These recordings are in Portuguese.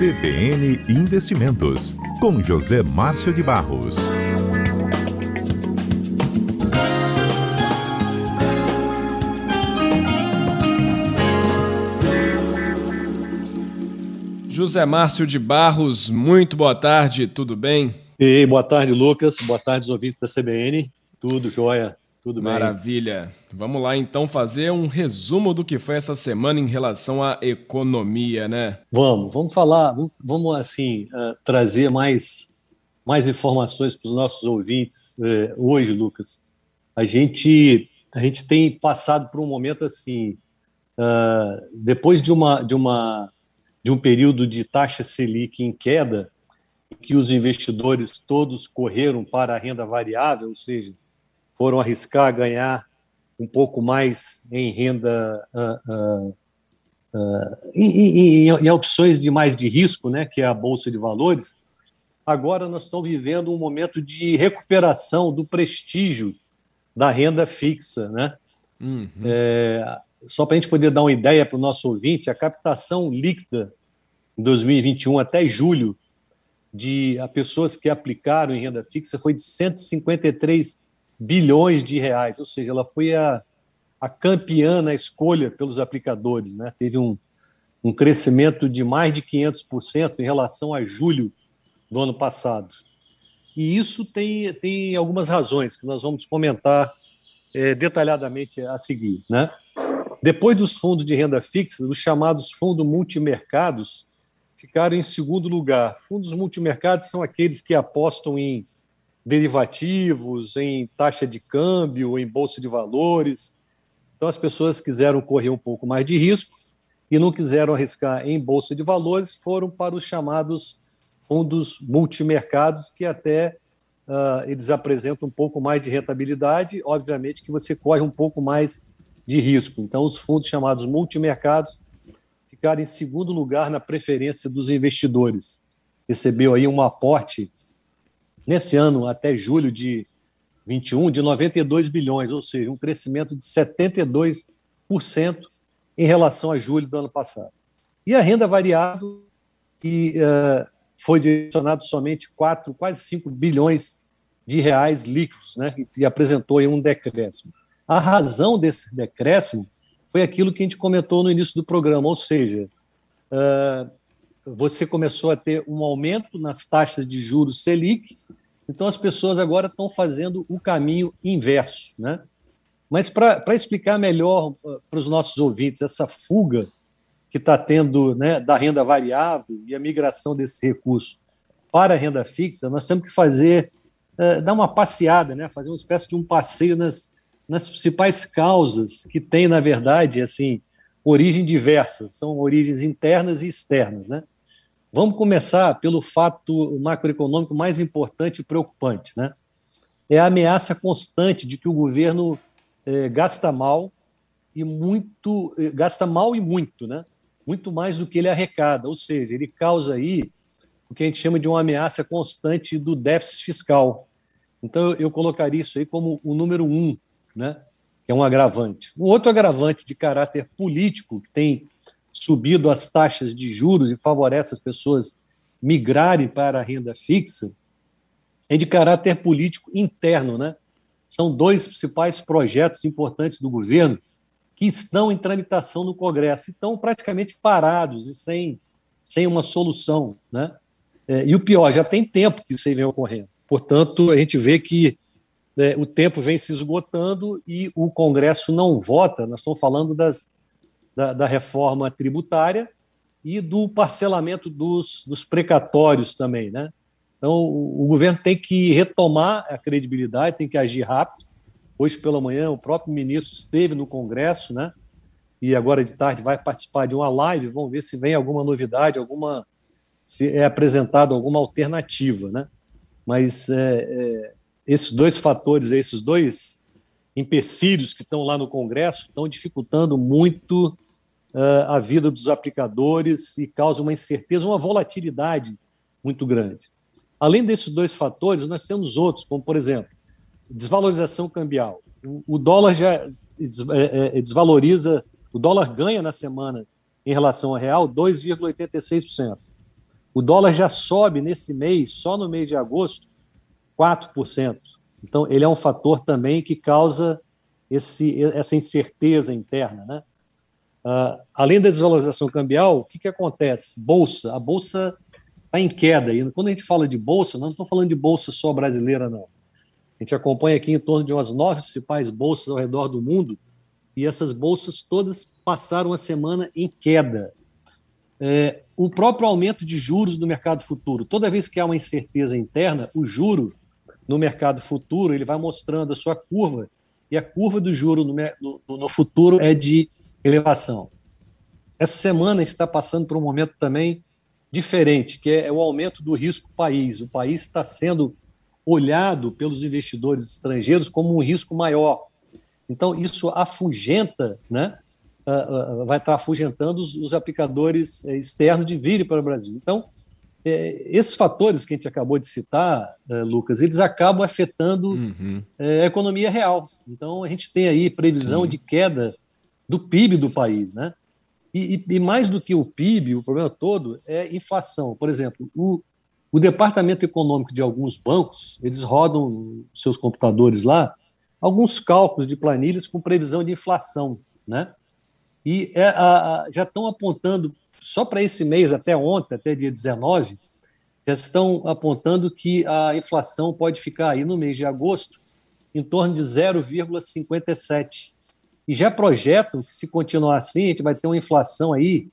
CBN Investimentos, com José Márcio de Barros. José Márcio de Barros, muito boa tarde, tudo bem? E boa tarde, Lucas. Boa tarde, os ouvintes da CBN. Tudo jóia. Tudo bem. Maravilha. Vamos lá então fazer um resumo do que foi essa semana em relação à economia, né? Vamos, vamos falar, vamos assim uh, trazer mais mais informações para os nossos ouvintes uh, hoje, Lucas. A gente a gente tem passado por um momento assim, uh, depois de uma de uma de um período de taxa selic em queda, que os investidores todos correram para a renda variável, ou seja, foram arriscar ganhar um pouco mais em renda uh, uh, uh, em, em, em, opções de mais de risco, né, que é a bolsa de valores. Agora nós estamos vivendo um momento de recuperação do prestígio da renda fixa, né? Uhum. É, só para a gente poder dar uma ideia para o nosso ouvinte, a captação líquida em 2021 até julho de a pessoas que aplicaram em renda fixa foi de 153 bilhões de reais, ou seja, ela foi a, a campeã na escolha pelos aplicadores, né? Teve um, um crescimento de mais de 500% em relação a julho do ano passado. E isso tem, tem algumas razões que nós vamos comentar é, detalhadamente a seguir. Né? Depois dos fundos de renda fixa, os chamados fundos multimercados ficaram em segundo lugar. Fundos multimercados são aqueles que apostam em derivativos, em taxa de câmbio, em bolsa de valores. Então, as pessoas quiseram correr um pouco mais de risco e não quiseram arriscar em bolsa de valores, foram para os chamados fundos multimercados, que até uh, eles apresentam um pouco mais de rentabilidade, obviamente que você corre um pouco mais de risco. Então, os fundos chamados multimercados ficaram em segundo lugar na preferência dos investidores. Recebeu aí um aporte nesse ano, até julho de 21, de 92 bilhões, ou seja, um crescimento de 72% em relação a julho do ano passado. E a renda variável, que uh, foi direcionado somente 4, quase 5 bilhões de reais líquidos, né, e apresentou aí um decréscimo. A razão desse decréscimo foi aquilo que a gente comentou no início do programa, ou seja, uh, você começou a ter um aumento nas taxas de juros Selic, então as pessoas agora estão fazendo o caminho inverso. Né? Mas para explicar melhor uh, para os nossos ouvintes essa fuga que está tendo né, da renda variável e a migração desse recurso para a renda fixa, nós temos que fazer, uh, dar uma passeada, né, fazer uma espécie de um passeio nas, nas principais causas que têm, na verdade, assim, origem diversas, são origens internas e externas. Né? Vamos começar pelo fato macroeconômico mais importante e preocupante, né? É a ameaça constante de que o governo é, gasta mal e muito, é, gasta mal e muito, né? Muito mais do que ele arrecada, ou seja, ele causa aí o que a gente chama de uma ameaça constante do déficit fiscal. Então eu colocaria isso aí como o número um, né? Que é um agravante. Um outro agravante de caráter político que tem subido as taxas de juros e favorece as pessoas migrarem para a renda fixa, é de caráter político interno, né? São dois principais projetos importantes do governo que estão em tramitação no Congresso, estão praticamente parados e sem, sem uma solução, né? É, e o pior, já tem tempo que isso aí vem ocorrendo. Portanto, a gente vê que é, o tempo vem se esgotando e o Congresso não vota. Nós estamos falando das da, da reforma tributária e do parcelamento dos, dos precatórios também, né? Então, o, o governo tem que retomar a credibilidade, tem que agir rápido. Hoje pela manhã, o próprio ministro esteve no Congresso, né? E agora de tarde vai participar de uma live. Vamos ver se vem alguma novidade, alguma se é apresentada alguma alternativa, né? Mas é, é, esses dois fatores, esses dois empecilhos que estão lá no Congresso estão dificultando muito a vida dos aplicadores e causam uma incerteza, uma volatilidade muito grande. Além desses dois fatores, nós temos outros, como, por exemplo, desvalorização cambial. O, dólar já é, é, é desvaloriza, o dólar ganha na semana em relação ao real 2,86%. O dólar já sobe nesse mês, só no mês de agosto, 4%. Então, ele é um fator também que causa esse, essa incerteza interna. Né? Uh, além da desvalorização cambial, o que, que acontece? Bolsa. A bolsa está em queda. E quando a gente fala de bolsa, não estamos falando de bolsa só brasileira, não. A gente acompanha aqui em torno de umas nove principais bolsas ao redor do mundo, e essas bolsas todas passaram a semana em queda. É, o próprio aumento de juros no mercado futuro. Toda vez que há uma incerteza interna, o juro no mercado futuro ele vai mostrando a sua curva e a curva do juro no, no, no futuro é de elevação. Essa semana está passando por um momento também diferente, que é o aumento do risco país. O país está sendo olhado pelos investidores estrangeiros como um risco maior. Então, isso afugenta, né? Uh, uh, vai estar afugentando os, aplicadores uh, externos de virem para o Brasil. Então, é, esses fatores que a gente acabou de citar, é, Lucas, eles acabam afetando uhum. é, a economia real. Então, a gente tem aí previsão Sim. de queda do PIB do país, né? E, e, e, mais do que o PIB, o problema todo é inflação. Por exemplo, o, o departamento econômico de alguns bancos, eles rodam seus computadores lá, alguns cálculos de planilhas com previsão de inflação, né? E é, a, a, já estão apontando só para esse mês, até ontem, até dia 19, já estão apontando que a inflação pode ficar aí no mês de agosto em torno de 0,57. E já projetam que, se continuar assim, a gente vai ter uma inflação aí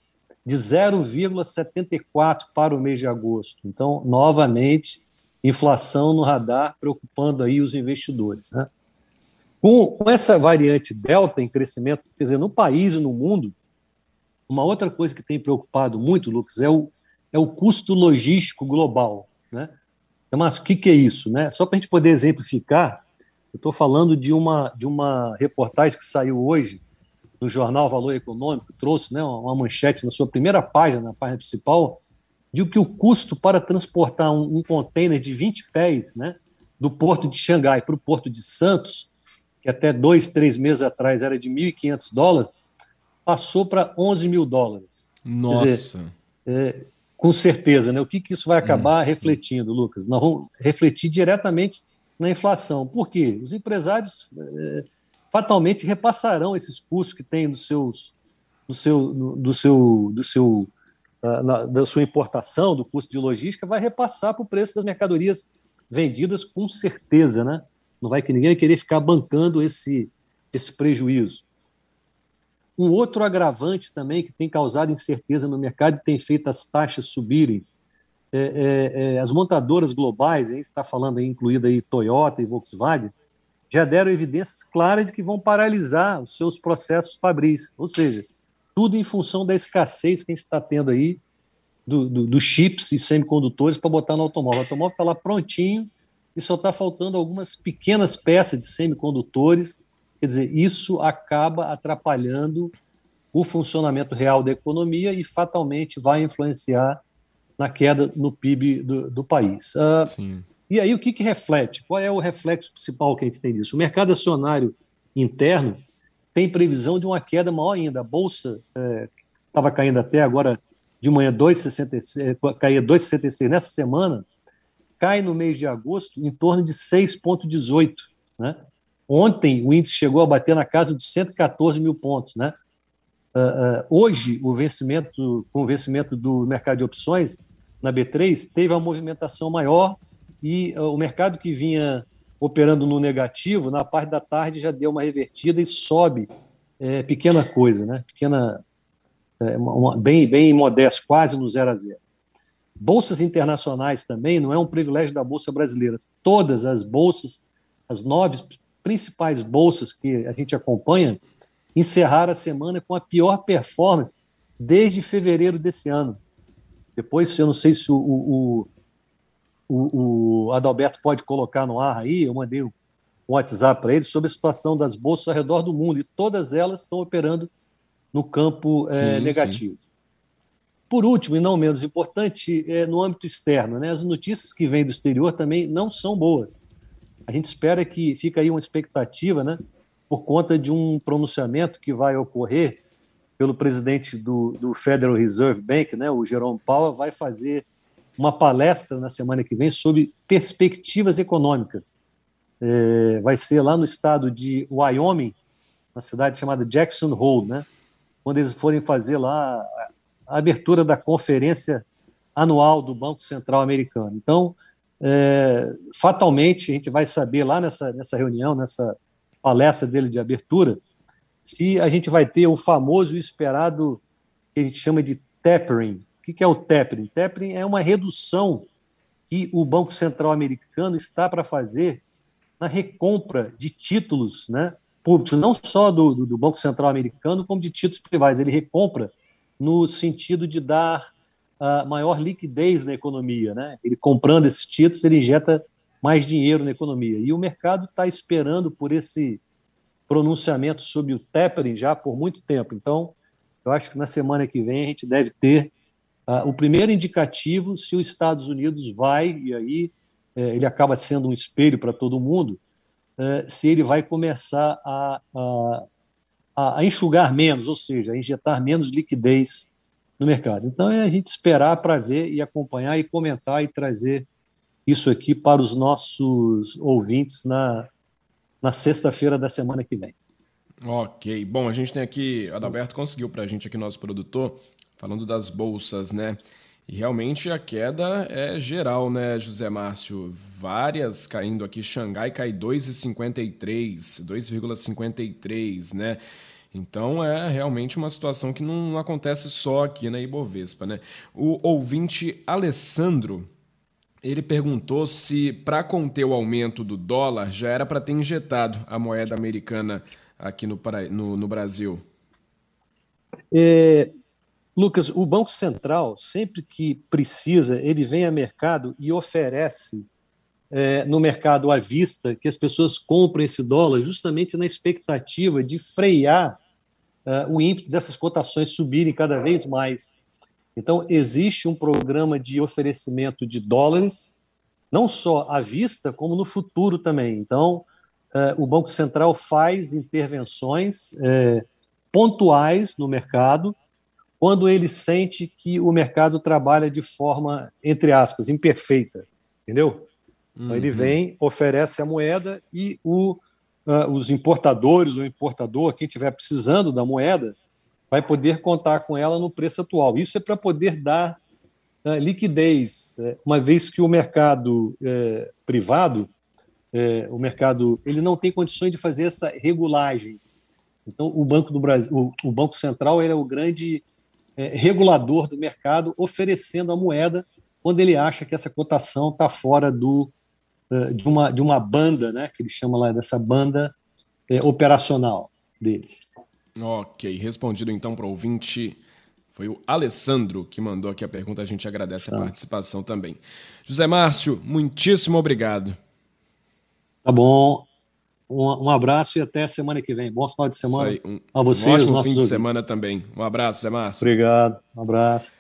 de 0,74 para o mês de agosto. Então, novamente, inflação no radar, preocupando aí os investidores. Né? Com, com essa variante Delta em crescimento, quer dizer, no país e no mundo, uma outra coisa que tem preocupado muito, Lucas, é o, é o custo logístico global. Né? Mas o que, que é isso? Né? Só para a gente poder exemplificar, eu estou falando de uma, de uma reportagem que saiu hoje no jornal Valor Econômico, trouxe né, uma manchete na sua primeira página, na página principal, de que o custo para transportar um, um container de 20 pés né, do porto de Xangai para o porto de Santos, que até dois, três meses atrás era de 1.500 dólares, passou para 11 mil dólares. Nossa. Dizer, é, com certeza, né? O que, que isso vai acabar hum. refletindo, Lucas? Nós vamos refletir diretamente na inflação. Por quê? Os empresários é, fatalmente repassarão esses custos que têm dos seus, do seu, do seu, do seu, da, da sua importação, do custo de logística, vai repassar para o preço das mercadorias vendidas com certeza, né? Não vai que ninguém querer ficar bancando esse, esse prejuízo. Um outro agravante também que tem causado incerteza no mercado e tem feito as taxas subirem é, é, é, as montadoras globais, a gente está falando aí, incluída aí Toyota e Volkswagen, já deram evidências claras de que vão paralisar os seus processos fabris, ou seja, tudo em função da escassez que a gente está tendo aí dos do, do chips e semicondutores para botar no automóvel. O automóvel está lá prontinho e só está faltando algumas pequenas peças de semicondutores Quer dizer, isso acaba atrapalhando o funcionamento real da economia e fatalmente vai influenciar na queda no PIB do, do país. Uh, e aí, o que, que reflete? Qual é o reflexo principal que a gente tem nisso? O mercado acionário interno tem previsão de uma queda maior ainda. A Bolsa estava é, caindo até agora de manhã 2,66, caía 2,66 nessa semana, cai no mês de agosto em torno de 6,18. Né? Ontem o índice chegou a bater na casa de 114 mil pontos, né? Uh, uh, hoje, o vencimento, com o vencimento do mercado de opções na B3, teve uma movimentação maior e uh, o mercado que vinha operando no negativo, na parte da tarde já deu uma revertida e sobe é, pequena coisa, né? Pequena, é, uma, bem, bem modesto, quase no zero a zero. Bolsas internacionais também não é um privilégio da Bolsa brasileira. Todas as bolsas, as nove principais bolsas que a gente acompanha encerraram a semana com a pior performance desde fevereiro desse ano. Depois, eu não sei se o, o, o, o Adalberto pode colocar no ar aí, eu mandei um WhatsApp para ele sobre a situação das bolsas ao redor do mundo, e todas elas estão operando no campo é, negativo. Sim. Por último, e não menos importante, é, no âmbito externo, né, as notícias que vêm do exterior também não são boas a gente espera que fica aí uma expectativa, né, por conta de um pronunciamento que vai ocorrer pelo presidente do, do Federal Reserve Bank, né, o Jerome Powell, vai fazer uma palestra na semana que vem sobre perspectivas econômicas. É, vai ser lá no estado de Wyoming, uma cidade chamada Jackson Hole, né? quando eles forem fazer lá a abertura da conferência anual do Banco Central Americano. Então, é, fatalmente, a gente vai saber lá nessa, nessa reunião, nessa palestra dele de abertura, se a gente vai ter o famoso e esperado que a gente chama de tapering. O que é o tapering? Tapering é uma redução que o Banco Central americano está para fazer na recompra de títulos né, públicos, não só do, do, Banco Central americano, como de títulos privados. Ele recompra no sentido de dar uh, maior liquidez na economia. Né? Ele comprando esses títulos, ele injeta mais dinheiro na economia. E o mercado está esperando por esse pronunciamento sobre o tapering já por muito tempo. Então, eu acho que na semana que vem a gente deve ter uh, o primeiro indicativo se os Estados Unidos vai, e aí é, ele acaba sendo um espelho para todo mundo, é, se ele vai começar a, a, a enxugar menos, ou seja, a injetar menos liquidez no mercado. Então é a gente esperar para ver e acompanhar e comentar e trazer isso aqui para os nossos ouvintes na, na sexta-feira da semana que vem. Ok. Bom, a gente tem aqui, Adalberto conseguiu para a gente aqui, nosso produtor, falando das bolsas, né? E realmente a queda é geral, né, José Márcio? Várias caindo aqui. Xangai cai 2,53, 2,53, né? Então é realmente uma situação que não acontece só aqui na Ibovespa, né? O ouvinte Alessandro ele perguntou se, para conter o aumento do dólar, já era para ter injetado a moeda americana aqui no, no, no Brasil. É, Lucas, o Banco Central, sempre que precisa, ele vem a mercado e oferece é, no mercado à vista que as pessoas comprem esse dólar, justamente na expectativa de frear é, o ímpeto dessas cotações subirem cada vez mais. Então, existe um programa de oferecimento de dólares, não só à vista, como no futuro também. Então, eh, o Banco Central faz intervenções eh, pontuais no mercado quando ele sente que o mercado trabalha de forma, entre aspas, imperfeita, entendeu? Uhum. Então ele uhum. vem, oferece a moeda e o, uh, os importadores, o importador, quem estiver precisando da moeda, vai poder contar com ela no preço atual. Isso é para poder dar uh, liquidez, é, uma vez que o mercado é, privado, é, o mercado, ele não tem condições de fazer essa regulagem. Então, o Banco do Brasil, o, o Banco Central, ele é o grande regulador do mercado, oferecendo a moeda quando ele acha que essa cotação está fora do, de, uma, de uma banda, né, que ele chama lá dessa banda operacional deles. Ok, respondido então para o ouvinte. Foi o Alessandro que mandou aqui a pergunta. A gente agradece a participação também. José Márcio, muitíssimo obrigado. Tá bom. Um, um abraço e até semana que vem. Bom final de semana aí, um, a vocês, um ótimo fim de semana também. Um abraço, Zé Márcio. Obrigado. Um abraço.